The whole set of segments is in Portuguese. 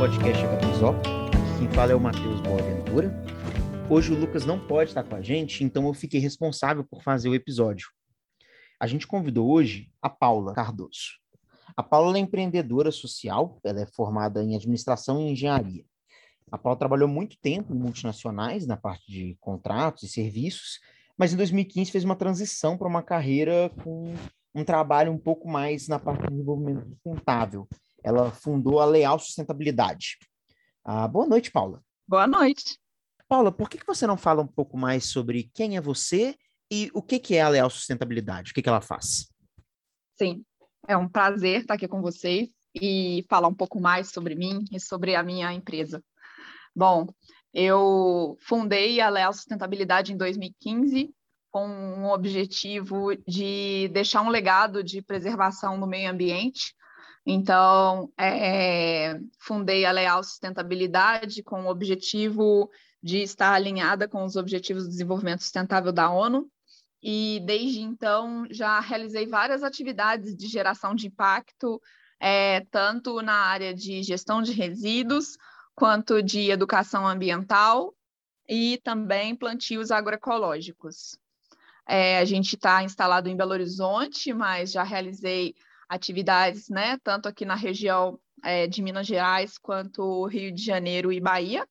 podcast Agapizó. Aqui quem fala é o Matheus Boaventura. Hoje o Lucas não pode estar com a gente, então eu fiquei responsável por fazer o episódio. A gente convidou hoje a Paula Cardoso. A Paula é empreendedora social, ela é formada em administração e engenharia. A Paula trabalhou muito tempo em multinacionais na parte de contratos e serviços, mas em 2015 fez uma transição para uma carreira com um trabalho um pouco mais na parte de desenvolvimento sustentável. Ela fundou a Leal Sustentabilidade. Ah, boa noite, Paula. Boa noite. Paula, por que, que você não fala um pouco mais sobre quem é você e o que, que é a Leal Sustentabilidade? O que, que ela faz? Sim, é um prazer estar aqui com vocês e falar um pouco mais sobre mim e sobre a minha empresa. Bom, eu fundei a Leal Sustentabilidade em 2015 com o objetivo de deixar um legado de preservação do meio ambiente. Então, é, fundei a Leal Sustentabilidade com o objetivo de estar alinhada com os Objetivos de Desenvolvimento Sustentável da ONU. E desde então já realizei várias atividades de geração de impacto, é, tanto na área de gestão de resíduos, quanto de educação ambiental e também plantios agroecológicos. É, a gente está instalado em Belo Horizonte, mas já realizei atividades, né, tanto aqui na região é, de Minas Gerais quanto Rio de Janeiro e Bahia.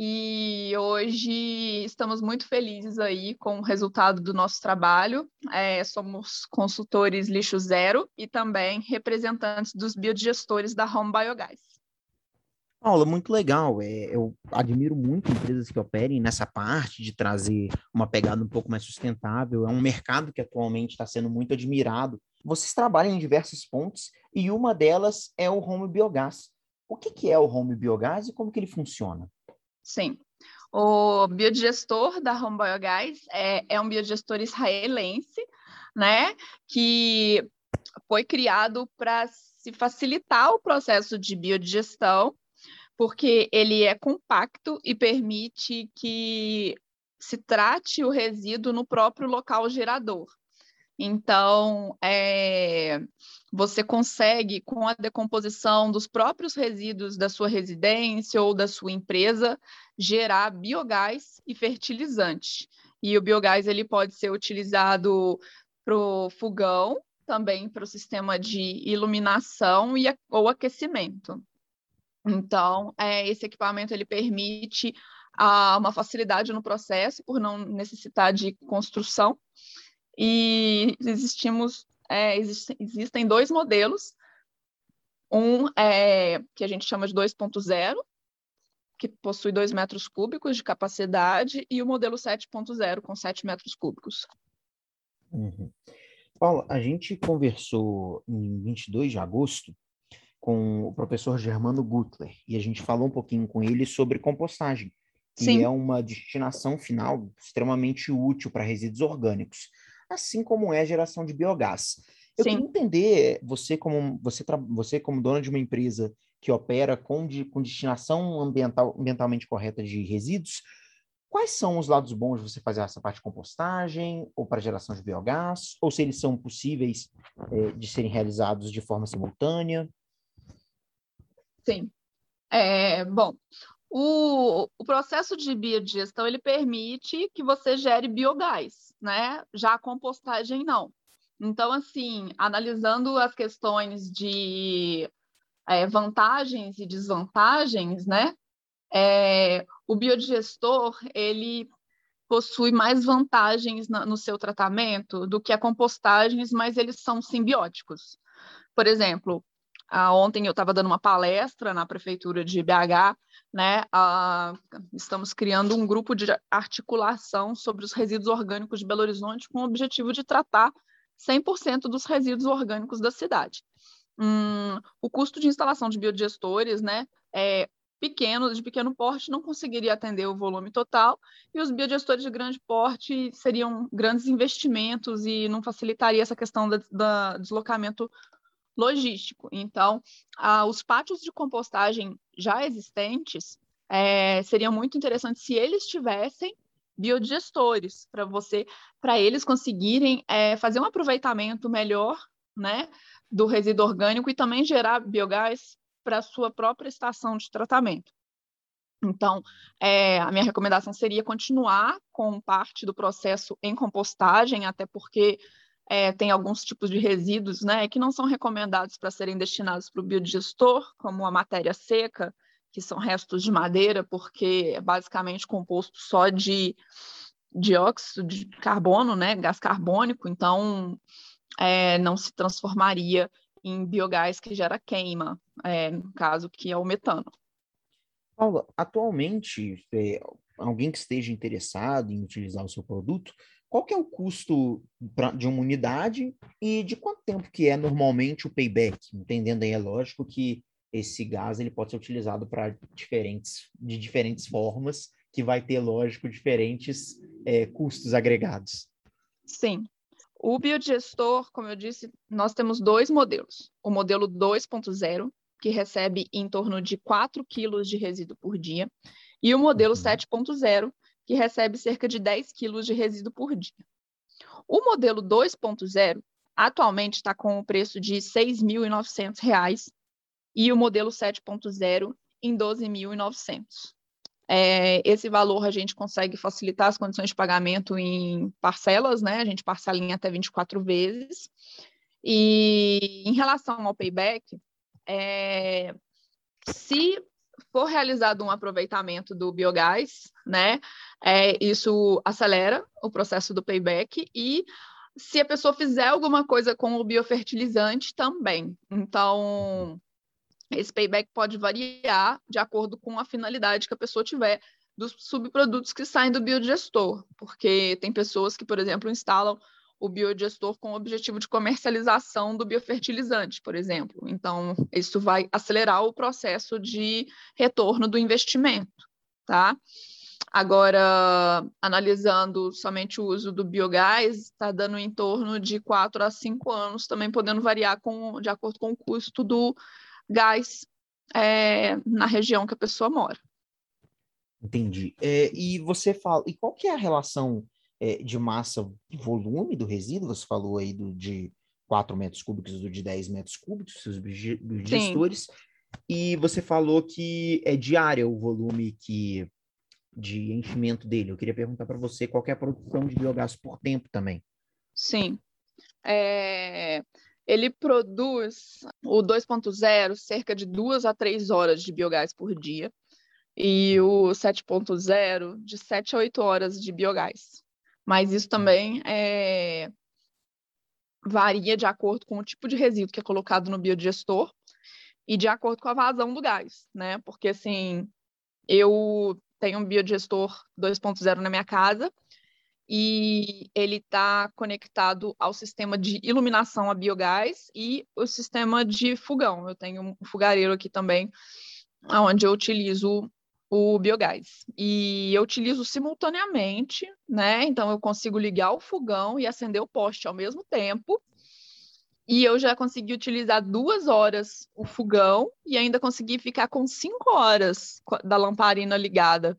E hoje estamos muito felizes aí com o resultado do nosso trabalho. É, somos consultores lixo zero e também representantes dos biodigestores da Home Biogás. Paula, muito legal. É, eu admiro muito empresas que operem nessa parte de trazer uma pegada um pouco mais sustentável. É um mercado que atualmente está sendo muito admirado. Vocês trabalham em diversos pontos e uma delas é o home biogás. O que, que é o home biogás e como que ele funciona? Sim. O biodigestor da Home Biogás é, é um biodigestor israelense, né, que foi criado para se facilitar o processo de biodigestão porque ele é compacto e permite que se trate o resíduo no próprio local gerador. Então, é, você consegue, com a decomposição dos próprios resíduos da sua residência ou da sua empresa, gerar biogás e fertilizante. E o biogás ele pode ser utilizado para o fogão, também para o sistema de iluminação e, ou aquecimento. Então, é, esse equipamento ele permite a, uma facilidade no processo por não necessitar de construção. E existimos, é, existe, existem dois modelos. Um é, que a gente chama de 2.0, que possui 2 metros cúbicos de capacidade, e o modelo 7.0, com 7 metros cúbicos. Uhum. Paula, a gente conversou em 22 de agosto com o professor Germano Gutler e a gente falou um pouquinho com ele sobre compostagem, que Sim. é uma destinação final extremamente útil para resíduos orgânicos, assim como é a geração de biogás. Eu Sim. queria entender, você como, você, você como dona de uma empresa que opera com, de, com destinação ambiental, ambientalmente correta de resíduos, quais são os lados bons de você fazer essa parte de compostagem ou para geração de biogás, ou se eles são possíveis é, de serem realizados de forma simultânea? Sim. É, bom, o, o, processo de biodigestão ele permite que você gere biogás, né? Já a compostagem não. Então, assim, analisando as questões de é, vantagens e desvantagens, né? É, o biodigestor ele possui mais vantagens na, no seu tratamento do que a compostagens, mas eles são simbióticos. Por exemplo, ah, ontem eu estava dando uma palestra na prefeitura de BH, né? Ah, estamos criando um grupo de articulação sobre os resíduos orgânicos de Belo Horizonte com o objetivo de tratar 100% dos resíduos orgânicos da cidade. Hum, o custo de instalação de biodigestores, né, é pequeno, de pequeno porte, não conseguiria atender o volume total, e os biodigestores de grande porte seriam grandes investimentos e não facilitaria essa questão do deslocamento logístico. Então, os pátios de compostagem já existentes é, seriam muito interessantes se eles tivessem biodigestores para você, para eles conseguirem é, fazer um aproveitamento melhor, né, do resíduo orgânico e também gerar biogás para a sua própria estação de tratamento. Então, é, a minha recomendação seria continuar com parte do processo em compostagem, até porque é, tem alguns tipos de resíduos né, que não são recomendados para serem destinados para o biodigestor, como a matéria seca, que são restos de madeira, porque é basicamente composto só de dióxido de carbono, né, gás carbônico, então é, não se transformaria em biogás que gera queima, é, no caso que é o metano. Paula, atualmente, é, alguém que esteja interessado em utilizar o seu produto, qual que é o custo pra, de uma unidade e de quanto tempo que é normalmente o payback? Entendendo aí, é lógico que esse gás ele pode ser utilizado para diferentes, de diferentes formas, que vai ter, lógico, diferentes é, custos agregados. Sim. O biodigestor, como eu disse, nós temos dois modelos. O modelo 2.0, que recebe em torno de 4 quilos de resíduo por dia, e o modelo uhum. 7.0, que recebe cerca de 10 quilos de resíduo por dia. O modelo 2.0 atualmente está com o preço de R$ 6.900 e o modelo 7.0 em R$ 12.900. É, esse valor a gente consegue facilitar as condições de pagamento em parcelas, né? A gente parcela em até 24 vezes. E em relação ao payback, é, se for realizado um aproveitamento do biogás, né, é, isso acelera o processo do payback e se a pessoa fizer alguma coisa com o biofertilizante também. Então, esse payback pode variar de acordo com a finalidade que a pessoa tiver dos subprodutos que saem do biodigestor, porque tem pessoas que, por exemplo, instalam o biodigestor com o objetivo de comercialização do biofertilizante, por exemplo. Então, isso vai acelerar o processo de retorno do investimento, tá? Agora, analisando somente o uso do biogás, está dando em torno de 4 a 5 anos, também podendo variar com, de acordo com o custo do gás é, na região que a pessoa mora. Entendi. É, e você fala, e qual que é a relação é, de massa e volume do resíduo? Você falou aí do de 4 metros cúbicos do de 10 metros cúbicos, seus digestores. E você falou que é diário o volume que de enchimento dele. Eu queria perguntar para você qual é a produção de biogás por tempo também. Sim. É, ele produz o 2.0 cerca de duas a três horas de biogás por dia e o 7.0 de 7 a 8 horas de biogás. Mas isso também é... varia de acordo com o tipo de resíduo que é colocado no biodigestor e de acordo com a vazão do gás, né? Porque assim, eu tenho um biodigestor 2.0 na minha casa e ele está conectado ao sistema de iluminação a biogás e o sistema de fogão. Eu tenho um fogareiro aqui também, onde eu utilizo o biogás. E eu utilizo simultaneamente, né? Então eu consigo ligar o fogão e acender o poste ao mesmo tempo. E eu já consegui utilizar duas horas o fogão e ainda consegui ficar com cinco horas da lamparina ligada,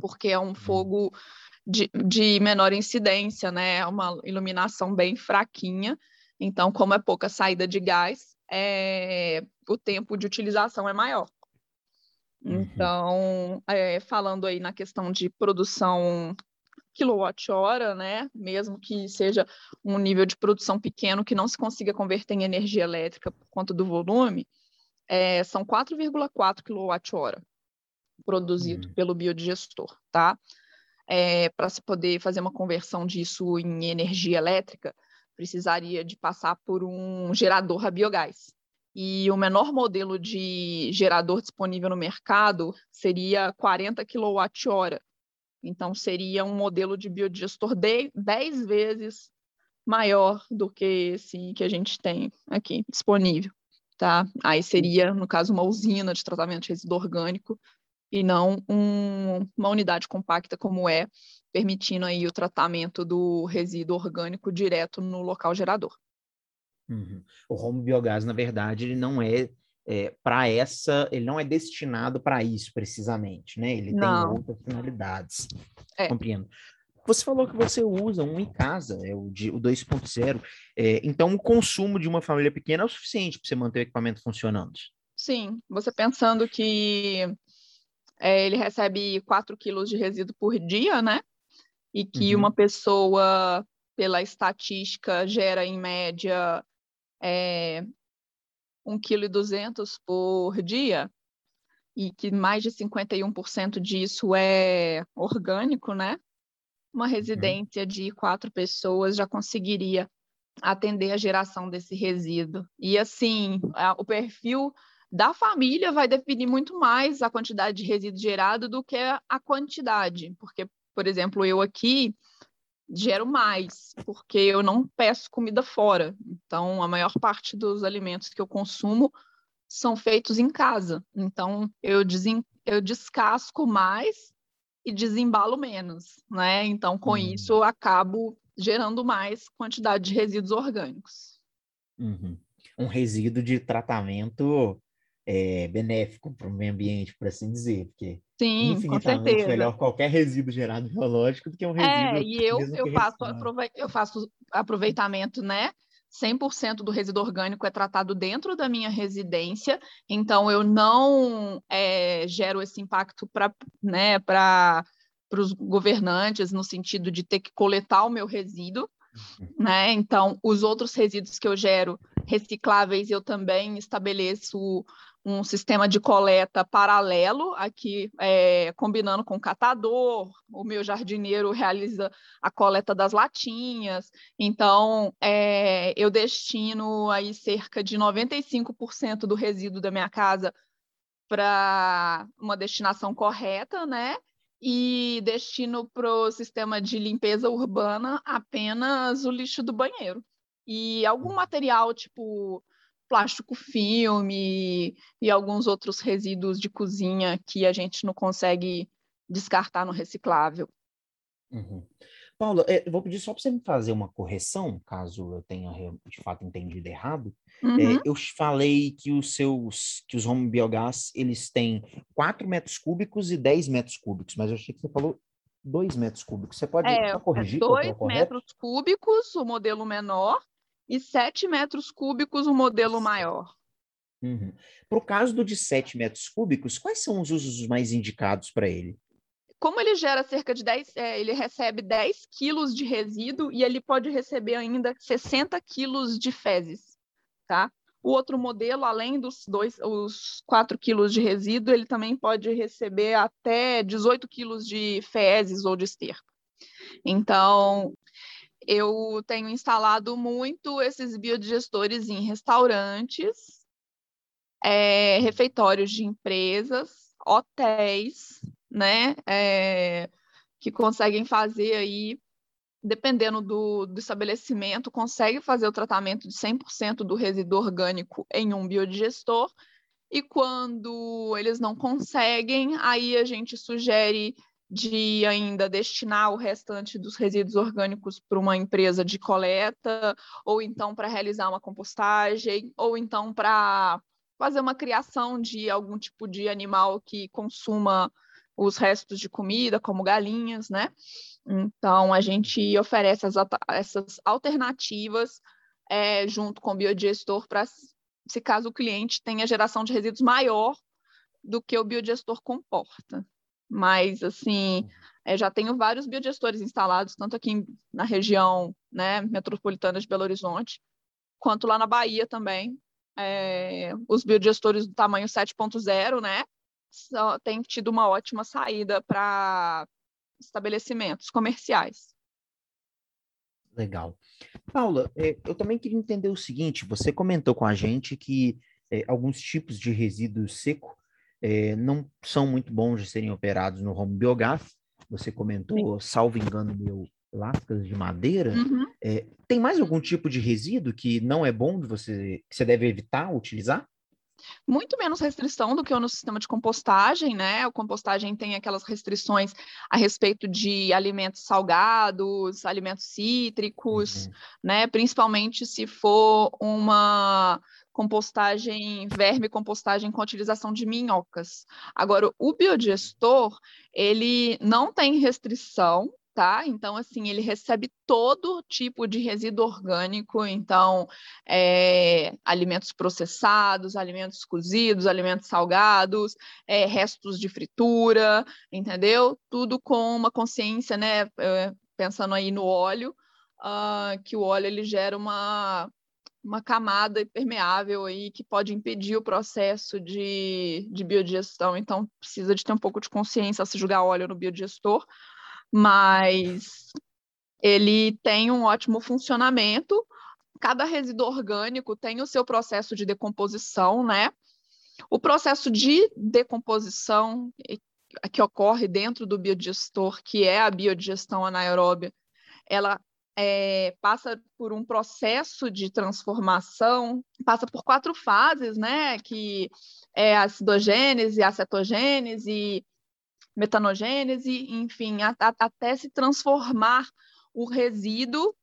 porque é um hum. fogo de, de menor incidência, né? É uma iluminação bem fraquinha. Então, como é pouca saída de gás, é, o tempo de utilização é maior. Uhum. Então, é, falando aí na questão de produção quilowatt-hora, né? Mesmo que seja um nível de produção pequeno que não se consiga converter em energia elétrica por conta do volume, é, são 4,4 kWh produzido uhum. pelo biodigestor, tá? é, para se poder fazer uma conversão disso em energia elétrica, precisaria de passar por um gerador a biogás. E o menor modelo de gerador disponível no mercado seria 40 kWh. Então, seria um modelo de biodigestor de 10 vezes maior do que esse que a gente tem aqui disponível. Tá? Aí seria, no caso, uma usina de tratamento de resíduo orgânico e não um, uma unidade compacta como é, permitindo aí o tratamento do resíduo orgânico direto no local gerador. Uhum. O home biogás, na verdade, ele não é, é para essa, ele não é destinado para isso precisamente, né? Ele não. tem outras finalidades. É. Compreendo. Você falou que você usa um em casa, é o, de, o 2.0. É, então, o consumo de uma família pequena é o suficiente para você manter o equipamento funcionando? Sim, você pensando que é, ele recebe 4 quilos de resíduo por dia, né? E que uhum. uma pessoa, pela estatística, gera em média é, 1,2 kg por dia, e que mais de 51% disso é orgânico, né? Uma uhum. residência de quatro pessoas já conseguiria atender a geração desse resíduo. E assim, a, o perfil da família vai definir muito mais a quantidade de resíduo gerado do que a quantidade, porque, por exemplo, eu aqui gero mais, porque eu não peço comida fora. Então, a maior parte dos alimentos que eu consumo são feitos em casa. Então, eu, desen... eu descasco mais e desembalo menos, né? Então, com uhum. isso, eu acabo gerando mais quantidade de resíduos orgânicos. Uhum. Um resíduo de tratamento é, benéfico para o meio ambiente, por assim dizer, porque Sim, infinitamente melhor qualquer resíduo gerado biológico do que um resíduo. É, e eu, eu, faço eu faço aproveitamento, né? 100% do resíduo orgânico é tratado dentro da minha residência, então eu não é, gero esse impacto para né, os governantes, no sentido de ter que coletar o meu resíduo. Né? Então, os outros resíduos que eu gero recicláveis, eu também estabeleço um sistema de coleta paralelo, aqui é, combinando com o catador, o meu jardineiro realiza a coleta das latinhas, então é, eu destino aí cerca de 95% do resíduo da minha casa para uma destinação correta, né? E destino para o sistema de limpeza urbana apenas o lixo do banheiro. E algum uhum. material, tipo plástico filme e alguns outros resíduos de cozinha que a gente não consegue descartar no reciclável. Uhum. Paula, é, vou pedir só para você me fazer uma correção, caso eu tenha de fato entendido errado. É, uhum. É, eu falei que os seus, que os home biogás, eles têm 4 metros cúbicos e 10 metros cúbicos, mas eu achei que você falou 2 metros cúbicos. Você pode é, corrigir? 2 é metros cúbicos, o modelo menor, e 7 metros cúbicos o modelo maior. Uhum. Para o caso do de 7 metros cúbicos, quais são os usos mais indicados para ele? Como ele gera cerca de 10, é, ele recebe 10 quilos de resíduo e ele pode receber ainda 60 quilos de fezes, tá? O outro modelo, além dos dois, os 4 quilos de resíduo, ele também pode receber até 18 quilos de fezes ou de esterco. Então, eu tenho instalado muito esses biodigestores em restaurantes, é, refeitórios de empresas, hotéis, né? É, que conseguem fazer aí, dependendo do, do estabelecimento, consegue fazer o tratamento de 100% do resíduo orgânico em um biodigestor. E quando eles não conseguem, aí a gente sugere de ainda destinar o restante dos resíduos orgânicos para uma empresa de coleta, ou então para realizar uma compostagem, ou então para fazer uma criação de algum tipo de animal que consuma os restos de comida, como galinhas, né? Então, a gente oferece as, essas alternativas é, junto com o biodigestor para, se caso o cliente tenha geração de resíduos maior do que o biodigestor comporta mas assim é, já tenho vários biodigestores instalados, tanto aqui na região né, metropolitana de Belo Horizonte, quanto lá na Bahia também. É, os biodigestores do tamanho 7.0, né, têm tido uma ótima saída para estabelecimentos comerciais. Legal. Paula, é, eu também queria entender o seguinte: você comentou com a gente que é, alguns tipos de resíduo seco é, não são muito bons de serem operados no home biogás. Você comentou, Sim. salvo engano meu, lascas de madeira. Uhum. É, tem mais algum tipo de resíduo que não é bom de você, que você deve evitar utilizar? Muito menos restrição do que no sistema de compostagem, né? A compostagem tem aquelas restrições a respeito de alimentos salgados, alimentos cítricos, uhum. né? Principalmente se for uma compostagem, verme compostagem com utilização de minhocas. Agora, o biodigestor, ele não tem restrição, tá? Então, assim, ele recebe todo tipo de resíduo orgânico, então, é, alimentos processados, alimentos cozidos, alimentos salgados, é, restos de fritura, entendeu? Tudo com uma consciência, né? É, pensando aí no óleo, uh, que o óleo ele gera uma uma camada impermeável aí que pode impedir o processo de, de biodigestão, então precisa de ter um pouco de consciência se jogar óleo no biodigestor, mas ele tem um ótimo funcionamento. Cada resíduo orgânico tem o seu processo de decomposição, né? O processo de decomposição que ocorre dentro do biodigestor, que é a biodigestão anaeróbia, ela é, passa por um processo de transformação, passa por quatro fases, né? Que é a acidogênese, a cetogênese, metanogênese, enfim, a, a, até se transformar o resíduo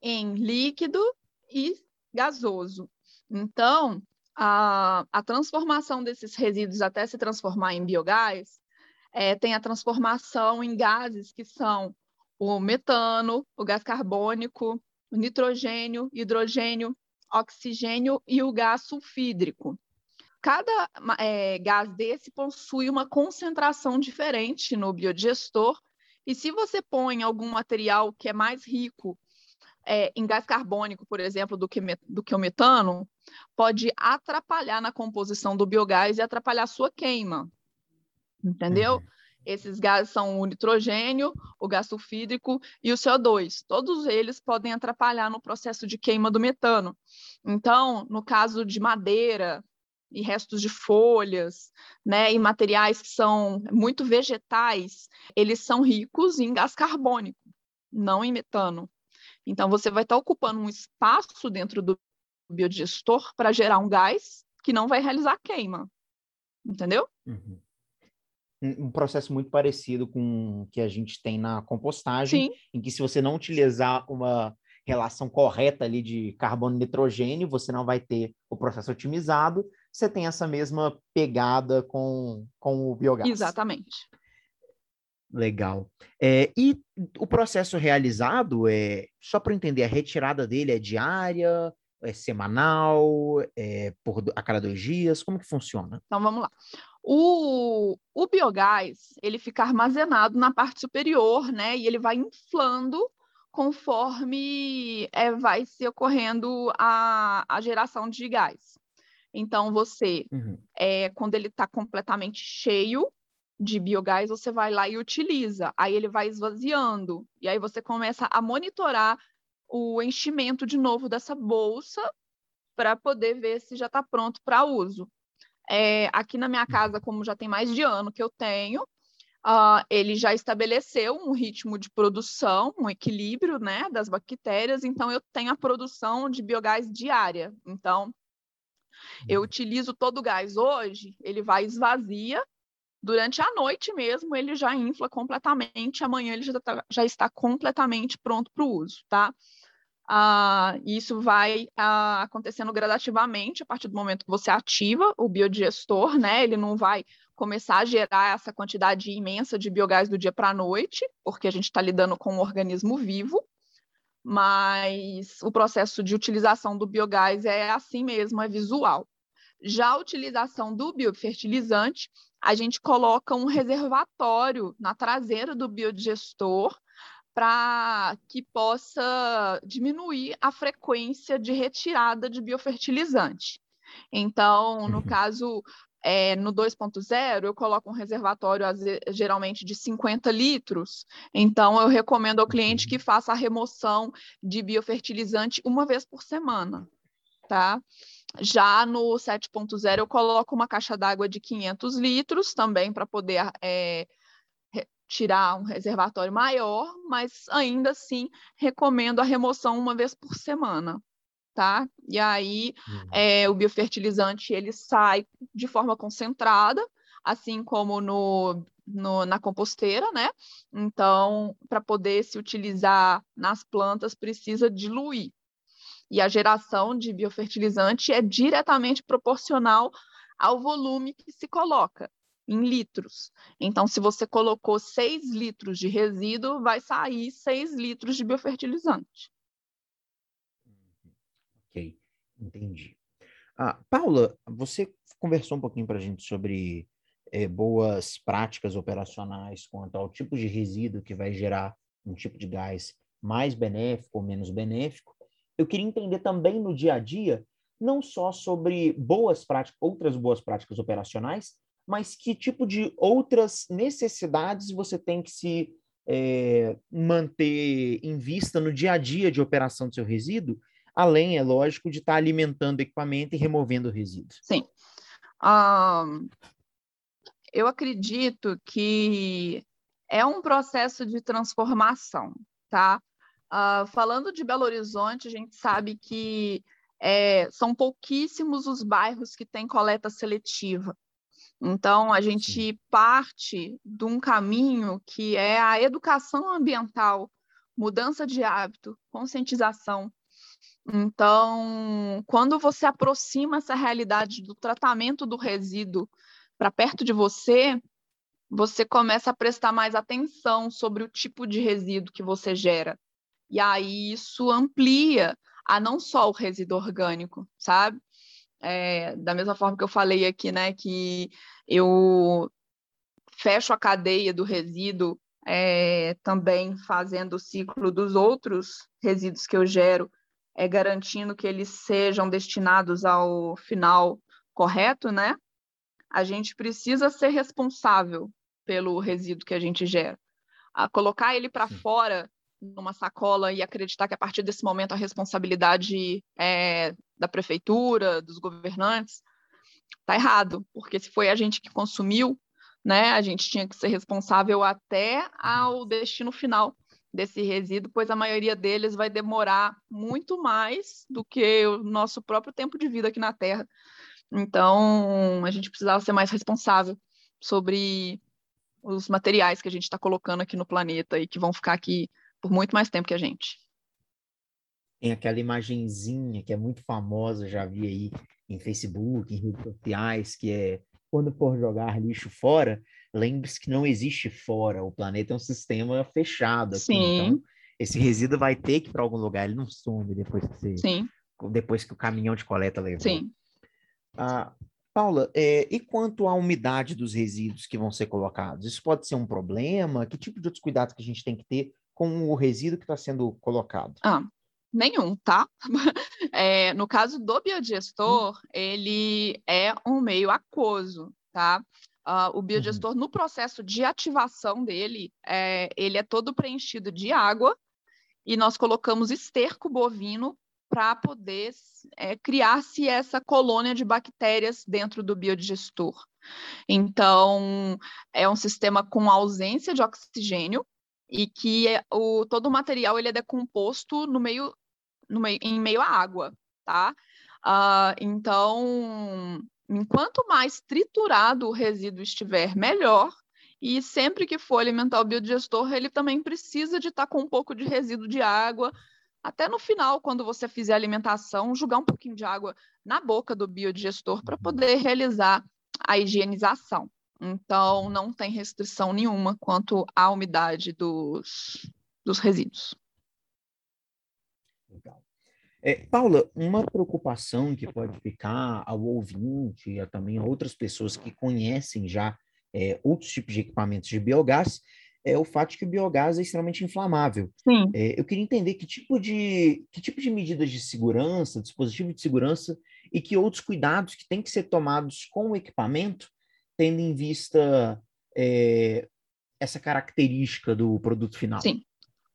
em líquido e gasoso. Então, a, a transformação desses resíduos até se transformar em biogás é, tem a transformação em gases que são o metano, o gás carbônico, o nitrogênio, hidrogênio, oxigênio e o gás sulfídrico cada é, gás desse possui uma concentração diferente no biodigestor, e se você põe algum material que é mais rico é, em gás carbônico, por exemplo, do que, do que o metano, pode atrapalhar na composição do biogás e atrapalhar a sua queima. Entendeu? Esses gases são o nitrogênio, o gás sulfídrico e o CO2. Todos eles podem atrapalhar no processo de queima do metano. Então, no caso de madeira, e restos de folhas, né, e materiais que são muito vegetais, eles são ricos em gás carbônico, não em metano. Então, você vai estar ocupando um espaço dentro do biodigestor para gerar um gás que não vai realizar queima. Entendeu? Uhum. Um processo muito parecido com o que a gente tem na compostagem, Sim. em que se você não utilizar uma relação correta ali de carbono e nitrogênio, você não vai ter o processo otimizado, você tem essa mesma pegada com, com o biogás. Exatamente. Legal. É, e o processo realizado, é só para entender, a retirada dele é diária, é semanal, é por, a cada dois dias? Como que funciona? Então, vamos lá. O, o biogás, ele fica armazenado na parte superior, né? E ele vai inflando conforme é, vai se ocorrendo a, a geração de gás. Então, você, uhum. é, quando ele está completamente cheio de biogás, você vai lá e utiliza. Aí ele vai esvaziando. E aí você começa a monitorar o enchimento de novo dessa bolsa para poder ver se já está pronto para uso. É, aqui na minha uhum. casa, como já tem mais de ano que eu tenho, Uh, ele já estabeleceu um ritmo de produção, um equilíbrio né, das bactérias, então eu tenho a produção de biogás diária. Então, eu uhum. utilizo todo o gás hoje, ele vai esvazia, durante a noite mesmo ele já infla completamente, amanhã ele já, tá, já está completamente pronto para o uso, tá? Uh, isso vai uh, acontecendo gradativamente a partir do momento que você ativa o biodigestor, né? Ele não vai começar a gerar essa quantidade imensa de biogás do dia para a noite, porque a gente está lidando com um organismo vivo, mas o processo de utilização do biogás é assim mesmo, é visual. Já a utilização do biofertilizante, a gente coloca um reservatório na traseira do biodigestor para que possa diminuir a frequência de retirada de biofertilizante. Então, no uhum. caso, é, no 2.0, eu coloco um reservatório geralmente de 50 litros. Então, eu recomendo ao cliente que faça a remoção de biofertilizante uma vez por semana, tá? Já no 7.0, eu coloco uma caixa d'água de 500 litros também para poder é, tirar um reservatório maior, mas ainda assim recomendo a remoção uma vez por semana tá? E aí uhum. é, o biofertilizante ele sai de forma concentrada, assim como no, no na composteira, né? Então, para poder se utilizar nas plantas, precisa diluir. E a geração de biofertilizante é diretamente proporcional ao volume que se coloca. em litros. Então, se você colocou 6 litros de resíduo, vai sair 6 litros de biofertilizante. Ok, entendi. Ah, Paula, você conversou um pouquinho para a gente sobre é, boas práticas operacionais quanto ao tipo de resíduo que vai gerar um tipo de gás mais benéfico ou menos benéfico. Eu queria entender também no dia a dia, não só sobre boas práticas, outras boas práticas operacionais, mas que tipo de outras necessidades você tem que se é, manter em vista no dia a dia de operação do seu resíduo além, é lógico, de estar tá alimentando o equipamento e removendo resíduos. Sim. eu acredito que é um processo de transformação, tá? Uh, falando de Belo Horizonte, a gente sabe que é, são pouquíssimos os bairros que têm coleta seletiva. Então, a gente parte de um caminho que é a educação ambiental, mudança de hábito, conscientização, então, quando você aproxima essa realidade do tratamento do resíduo para perto de você, você começa a prestar mais atenção sobre o tipo de resíduo que você gera. E aí isso amplia a não só o resíduo orgânico, sabe? É, da mesma forma que eu falei aqui, né, que eu fecho a cadeia do resíduo é, também fazendo o ciclo dos outros resíduos que eu gero é, garantindo que eles sejam destinados ao final correto, né? A gente precisa ser responsável pelo resíduo que a gente gera. A colocar ele para fora numa sacola e acreditar que a partir desse momento a responsabilidade é da prefeitura, dos governantes, tá errado, porque se foi a gente que consumiu, né, a gente tinha que ser responsável até ao destino final desse resíduo, pois a maioria deles vai demorar muito mais do que o nosso próprio tempo de vida aqui na Terra. Então, a gente precisava ser mais responsável sobre os materiais que a gente está colocando aqui no planeta e que vão ficar aqui por muito mais tempo que a gente. Tem aquela imagenzinha que é muito famosa, já vi aí em Facebook, em redes sociais, que é quando for jogar lixo fora, lembre-se que não existe fora, o planeta é um sistema fechado. Aqui, Sim. Então, esse resíduo vai ter que ir para algum lugar, ele não some depois que você, Sim. depois que o caminhão de coleta levou. Sim. Ah, Paula, é, e quanto à umidade dos resíduos que vão ser colocados? Isso pode ser um problema? Que tipo de outros cuidados que a gente tem que ter com o resíduo que está sendo colocado? Ah, nenhum, tá? É, no caso do biodigestor, hum. ele é um meio aquoso, tá? Uh, o biodigestor, uhum. no processo de ativação dele, é, ele é todo preenchido de água e nós colocamos esterco bovino para poder é, criar-se essa colônia de bactérias dentro do biodigestor. Então, é um sistema com ausência de oxigênio e que é, o, todo o material ele é decomposto no meio, no meio, em meio à água, tá? Uh, então, Enquanto mais triturado o resíduo estiver, melhor. E sempre que for alimentar o biodigestor, ele também precisa de estar com um pouco de resíduo de água. Até no final, quando você fizer a alimentação, jogar um pouquinho de água na boca do biodigestor para poder realizar a higienização. Então, não tem restrição nenhuma quanto à umidade dos, dos resíduos. Legal. É, Paula, uma preocupação que pode ficar ao ouvinte e também a outras pessoas que conhecem já é, outros tipos de equipamentos de biogás é o fato de que o biogás é extremamente inflamável. É, eu queria entender que tipo de que tipo de medidas de segurança, dispositivo de segurança e que outros cuidados que têm que ser tomados com o equipamento, tendo em vista é, essa característica do produto final. Sim.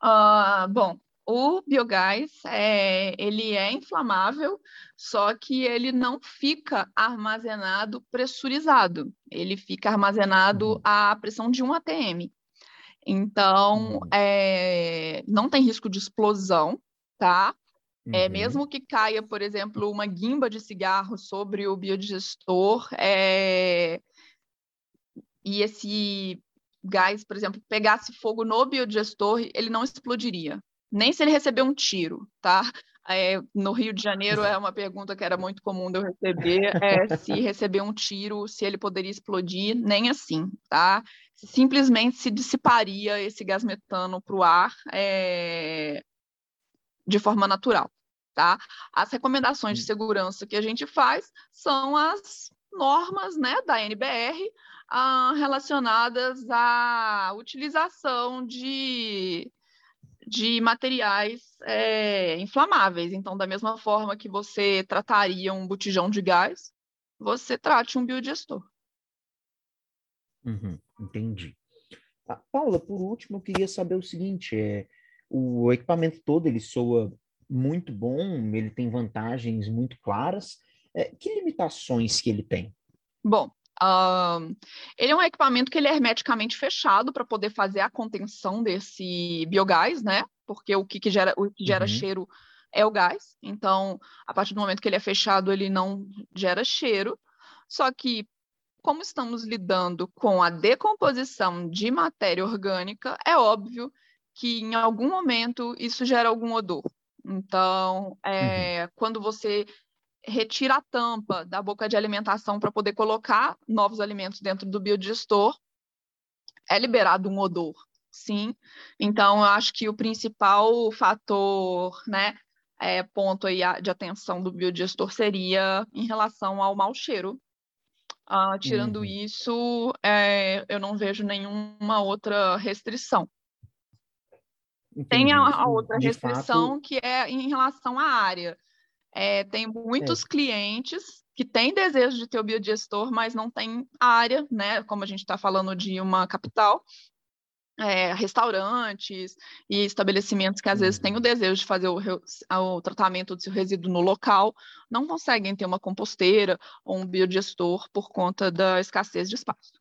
Uh, bom, o biogás é, ele é inflamável, só que ele não fica armazenado pressurizado, ele fica armazenado uhum. à pressão de 1 atm. Então, uhum. é, não tem risco de explosão, tá? É, uhum. mesmo que caia, por exemplo, uma guimba de cigarro sobre o biodigestor, é, e esse gás, por exemplo, pegasse fogo no biodigestor, ele não explodiria nem se ele receber um tiro, tá? É, no Rio de Janeiro é uma pergunta que era muito comum de eu receber, é se receber um tiro, se ele poderia explodir, nem assim, tá? Simplesmente se dissiparia esse gás metano para o ar é, de forma natural, tá? As recomendações de segurança que a gente faz são as normas, né, da NBR, ah, relacionadas à utilização de de materiais é, inflamáveis. Então, da mesma forma que você trataria um botijão de gás, você trate um biodigestor. Uhum, entendi. Ah, Paula, por último, eu queria saber o seguinte: é, o equipamento todo ele soa muito bom, ele tem vantagens muito claras. É, que limitações que ele tem? Bom, Uh, ele é um equipamento que ele é hermeticamente fechado para poder fazer a contenção desse biogás, né? Porque o que, que gera, o que gera uhum. cheiro é o gás. Então, a partir do momento que ele é fechado, ele não gera cheiro. Só que, como estamos lidando com a decomposição de matéria orgânica, é óbvio que em algum momento isso gera algum odor. Então, é, uhum. quando você retira a tampa da boca de alimentação para poder colocar novos alimentos dentro do biodigestor, é liberado um odor, sim. Então, eu acho que o principal fator, né, é, ponto aí de atenção do biodigestor seria em relação ao mau cheiro. Uh, tirando uhum. isso, é, eu não vejo nenhuma outra restrição. Entendi. Tem a, a outra de restrição fato... que é em relação à área. É, tem muitos é. clientes que têm desejo de ter o biodigestor, mas não tem área, né? Como a gente está falando de uma capital, é, restaurantes e estabelecimentos que às vezes têm o uhum. desejo de fazer o, o, tratamento do seu resíduo no local, não conseguem ter uma composteira ou um biodigestor por conta da escassez de espaço.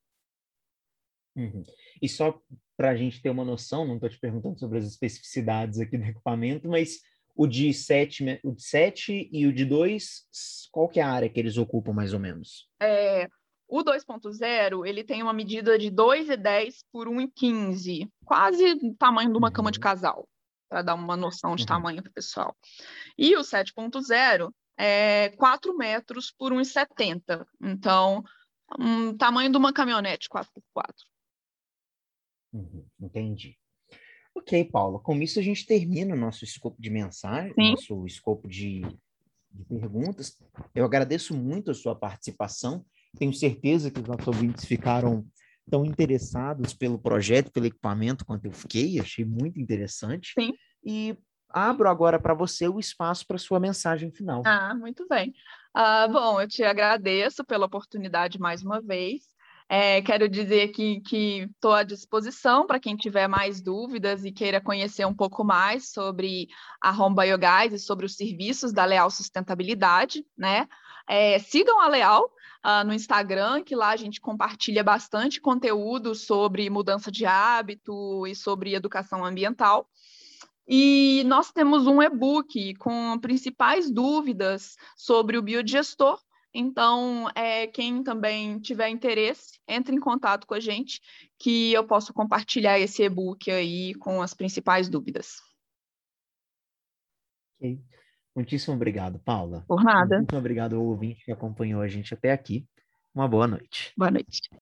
Uhum. E só para a gente ter uma noção, não estou te perguntando sobre as especificidades aqui do equipamento, mas o de 7, o de 7 e o de 2, qual que é a área que eles ocupam mais ou menos? É, o 2.0, ele tem uma medida de 2,10 por 1,15, quase o tamanho de uma uhum. cama de uhum. casal, para dar uma noção de uhum. tamanho para o pessoal. E o 7.0 é 4 metros por 1,70, então, um tamanho de uma caminhonete 4x4. Uhum, entendi. Ok, Paula, com isso a gente termina o nosso escopo de mensagem, Sim. nosso escopo de, de perguntas. Eu agradeço muito a sua participação. Tenho certeza que os nossos ouvintes ficaram tão interessados pelo projeto, pelo equipamento, quanto eu fiquei. Achei muito interessante. Sim. E abro agora para você o espaço para sua mensagem final. Ah, muito bem. Ah, bom, eu te agradeço pela oportunidade mais uma vez. É, quero dizer que estou à disposição para quem tiver mais dúvidas e queira conhecer um pouco mais sobre a Home Biogás e sobre os serviços da Leal Sustentabilidade, né? É, sigam a Leal uh, no Instagram, que lá a gente compartilha bastante conteúdo sobre mudança de hábito e sobre educação ambiental. E nós temos um e-book com principais dúvidas sobre o biodigestor, então, é, quem também tiver interesse, entre em contato com a gente, que eu posso compartilhar esse e-book aí com as principais dúvidas. Ok. Muitíssimo obrigado, Paula. Por nada. Muito obrigado ao ouvinte que acompanhou a gente até aqui. Uma boa noite. Boa noite.